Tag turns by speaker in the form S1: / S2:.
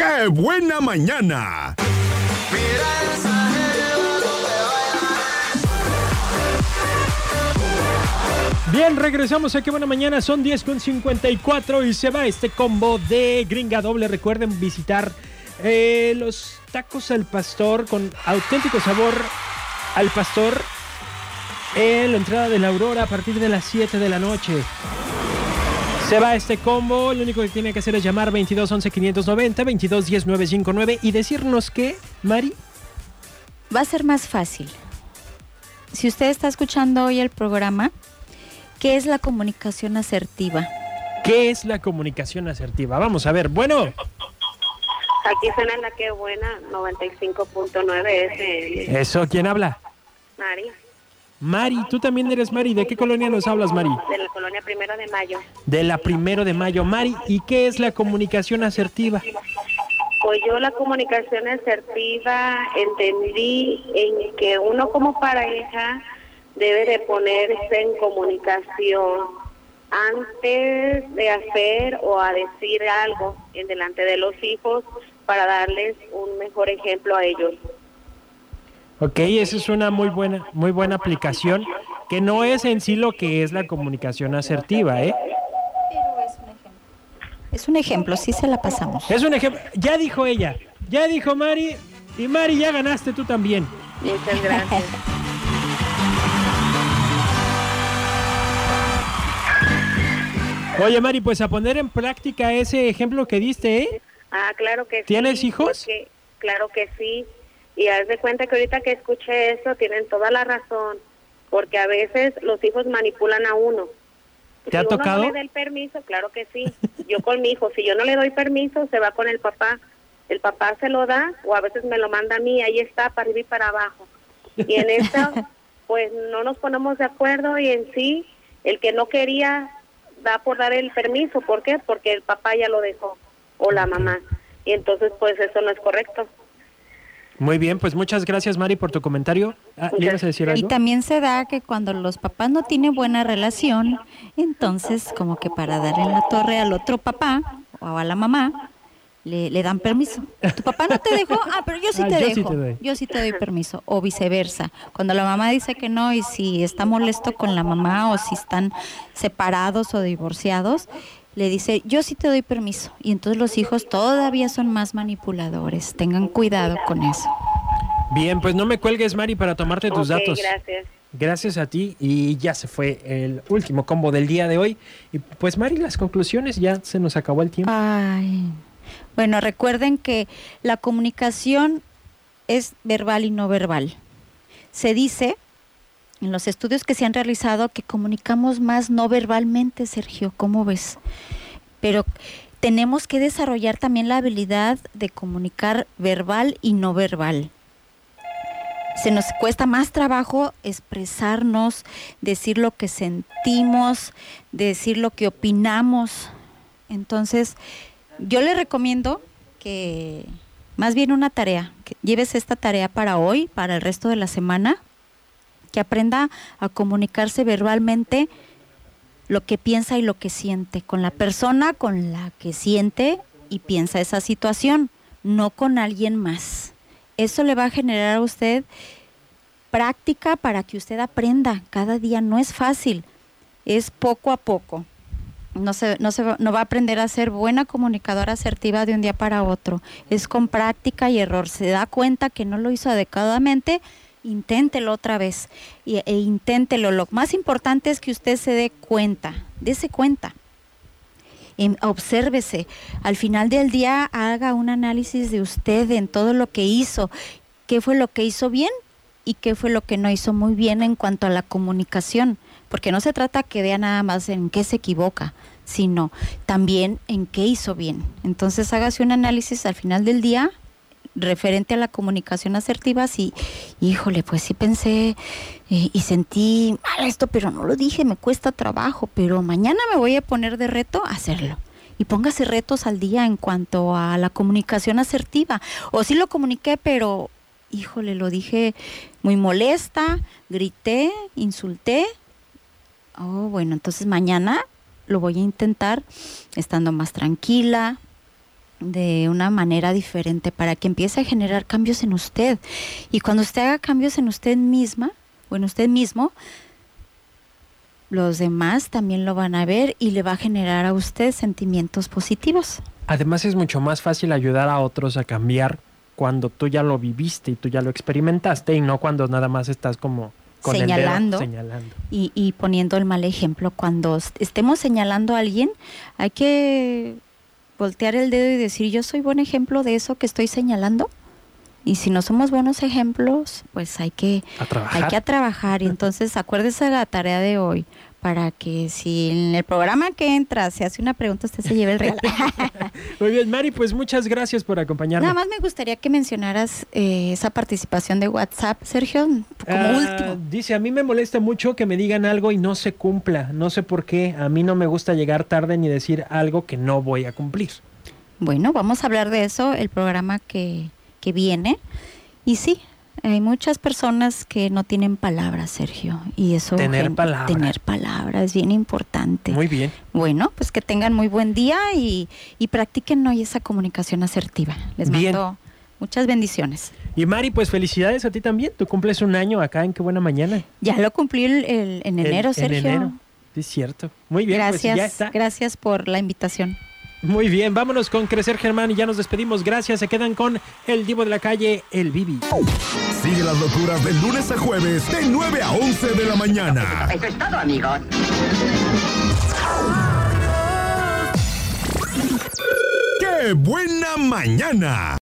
S1: ¡Qué buena mañana!
S2: Bien, regresamos a Qué Buena Mañana, son 10 con 54 y se va este combo de Gringa Doble. Recuerden visitar eh, los tacos al pastor con auténtico sabor al pastor en la entrada de la Aurora a partir de las 7 de la noche. Se va este combo, lo único que tiene que hacer es llamar 22 11 590, 22 10 959 y decirnos que, Mari.
S3: Va a ser más fácil. Si usted está escuchando hoy el programa, ¿Qué es la comunicación asertiva?
S2: ¿Qué es la comunicación asertiva? Vamos a ver, bueno.
S4: Aquí suena la que buena, 95.9 FM.
S2: Eso, ¿quién habla?
S4: Mari.
S2: Mari, tú también eres Mari. ¿De qué colonia nos hablas, Mari?
S4: De la colonia Primero de Mayo.
S2: De la Primero de Mayo. Mari, ¿y qué es la comunicación asertiva?
S4: Pues yo la comunicación asertiva entendí en que uno como pareja debe de ponerse en comunicación antes de hacer o a decir algo en delante de los hijos para darles un mejor ejemplo a ellos.
S2: Ok, esa es una muy buena, muy buena aplicación, que no es en sí lo que es la comunicación asertiva, ¿eh?
S3: Pero es un ejemplo. Es un ejemplo, sí se la pasamos.
S2: Es un ejemplo, ya dijo ella, ya dijo Mari, y Mari ya ganaste tú también.
S4: Muchas gracias.
S2: Oye, Mari, pues a poner en práctica ese ejemplo que diste, ¿eh?
S4: Ah, claro que sí.
S2: ¿Tienes hijos?
S4: claro que sí. Y haz de cuenta que ahorita que escuché eso, tienen toda la razón. Porque a veces los hijos manipulan a uno.
S2: ¿Te ha tocado?
S4: no le da el permiso, claro que sí. Yo con mi hijo, si yo no le doy permiso, se va con el papá. El papá se lo da o a veces me lo manda a mí, ahí está, para arriba y para abajo. Y en esto, pues no nos ponemos de acuerdo y en sí, el que no quería da por dar el permiso. ¿Por qué? Porque el papá ya lo dejó o la mamá. Y entonces, pues eso no es correcto.
S2: Muy bien, pues muchas gracias Mari por tu comentario. Ah,
S3: y también se da que cuando los papás no tienen buena relación, entonces como que para dar en la torre al otro papá o a la mamá, le, dan permiso. Tu papá no te dejó, ah, pero yo sí ah, te dejo. yo sí te doy permiso. O viceversa. Cuando la mamá dice que no y si está molesto con la mamá o si están separados o divorciados, le dice, yo sí te doy permiso. Y entonces los hijos todavía son más manipuladores. Tengan cuidado con eso.
S2: Bien, pues no me cuelgues, Mari, para tomarte tus datos.
S4: Gracias.
S2: Gracias a ti y ya se fue el último combo del día de hoy. Y pues Mari, las conclusiones ya se nos acabó el tiempo.
S3: Ay. Bueno, recuerden que la comunicación es verbal y no verbal. Se dice en los estudios que se han realizado que comunicamos más no verbalmente, Sergio, ¿cómo ves? Pero tenemos que desarrollar también la habilidad de comunicar verbal y no verbal. Se nos cuesta más trabajo expresarnos, decir lo que sentimos, decir lo que opinamos. Entonces, yo le recomiendo que más bien una tarea, que lleves esta tarea para hoy, para el resto de la semana, que aprenda a comunicarse verbalmente lo que piensa y lo que siente con la persona con la que siente y piensa esa situación, no con alguien más. Eso le va a generar a usted práctica para que usted aprenda. Cada día no es fácil, es poco a poco no, se, no, se, no va a aprender a ser buena comunicadora asertiva de un día para otro. Es con práctica y error. Se da cuenta que no lo hizo adecuadamente, inténtelo otra vez y, e inténtelo. Lo más importante es que usted se dé cuenta, dése cuenta. Y obsérvese. Al final del día haga un análisis de usted en todo lo que hizo. ¿Qué fue lo que hizo bien y qué fue lo que no hizo muy bien en cuanto a la comunicación? porque no se trata que vea nada más en qué se equivoca, sino también en qué hizo bien. Entonces hágase un análisis al final del día referente a la comunicación asertiva, si, híjole, pues sí pensé eh, y sentí mal esto, pero no lo dije, me cuesta trabajo, pero mañana me voy a poner de reto a hacerlo. Y póngase retos al día en cuanto a la comunicación asertiva. O sí lo comuniqué, pero híjole, lo dije muy molesta, grité, insulté, Oh, bueno, entonces mañana lo voy a intentar estando más tranquila, de una manera diferente para que empiece a generar cambios en usted. Y cuando usted haga cambios en usted misma o en usted mismo, los demás también lo van a ver y le va a generar a usted sentimientos positivos.
S2: Además es mucho más fácil ayudar a otros a cambiar cuando tú ya lo viviste y tú ya lo experimentaste y no cuando nada más estás como con
S3: señalando,
S2: el dedo señalando.
S3: Y, y poniendo el mal ejemplo. Cuando estemos señalando a alguien, hay que voltear el dedo y decir, yo soy buen ejemplo de eso que estoy señalando. Y si no somos buenos ejemplos, pues hay que, hay que trabajar. Y entonces acuérdese de la tarea de hoy para que si en el programa que entra se hace una pregunta, usted se lleve el regalo.
S2: Muy bien, Mari, pues muchas gracias por acompañarnos.
S3: Nada más me gustaría que mencionaras eh, esa participación de WhatsApp, Sergio, como
S2: Ah,
S3: último.
S2: Dice, a mí me molesta mucho que me digan algo y no se cumpla. No sé por qué. A mí no me gusta llegar tarde ni decir algo que no voy a cumplir.
S3: Bueno, vamos a hablar de eso el programa que, que viene. Y sí, hay muchas personas que no tienen palabras, Sergio. Y eso.
S2: Tener
S3: gen-
S2: palabra.
S3: Tener palabras es bien importante.
S2: Muy bien.
S3: Bueno, pues que tengan muy buen día y, y practiquen hoy esa comunicación asertiva. Les
S2: Bien.
S3: mando muchas bendiciones.
S2: Y Mari, pues felicidades a ti también. Tú cumples un año acá en Qué Buena Mañana.
S3: Ya lo cumplí el- el- en enero,
S2: En-
S3: Sergio.
S2: En enero. Es cierto. Muy bien,
S3: gracias,
S2: pues ya está.
S3: gracias por la invitación.
S2: Muy bien, vámonos con Crecer Germán y ya nos despedimos. Gracias. Se quedan con el Divo de la Calle, el Bibi.
S1: Sigue las locuras de lunes a jueves de 9 a 11 de la mañana.
S5: Eso es todo, amigos.
S1: ¡Qué buena mañana!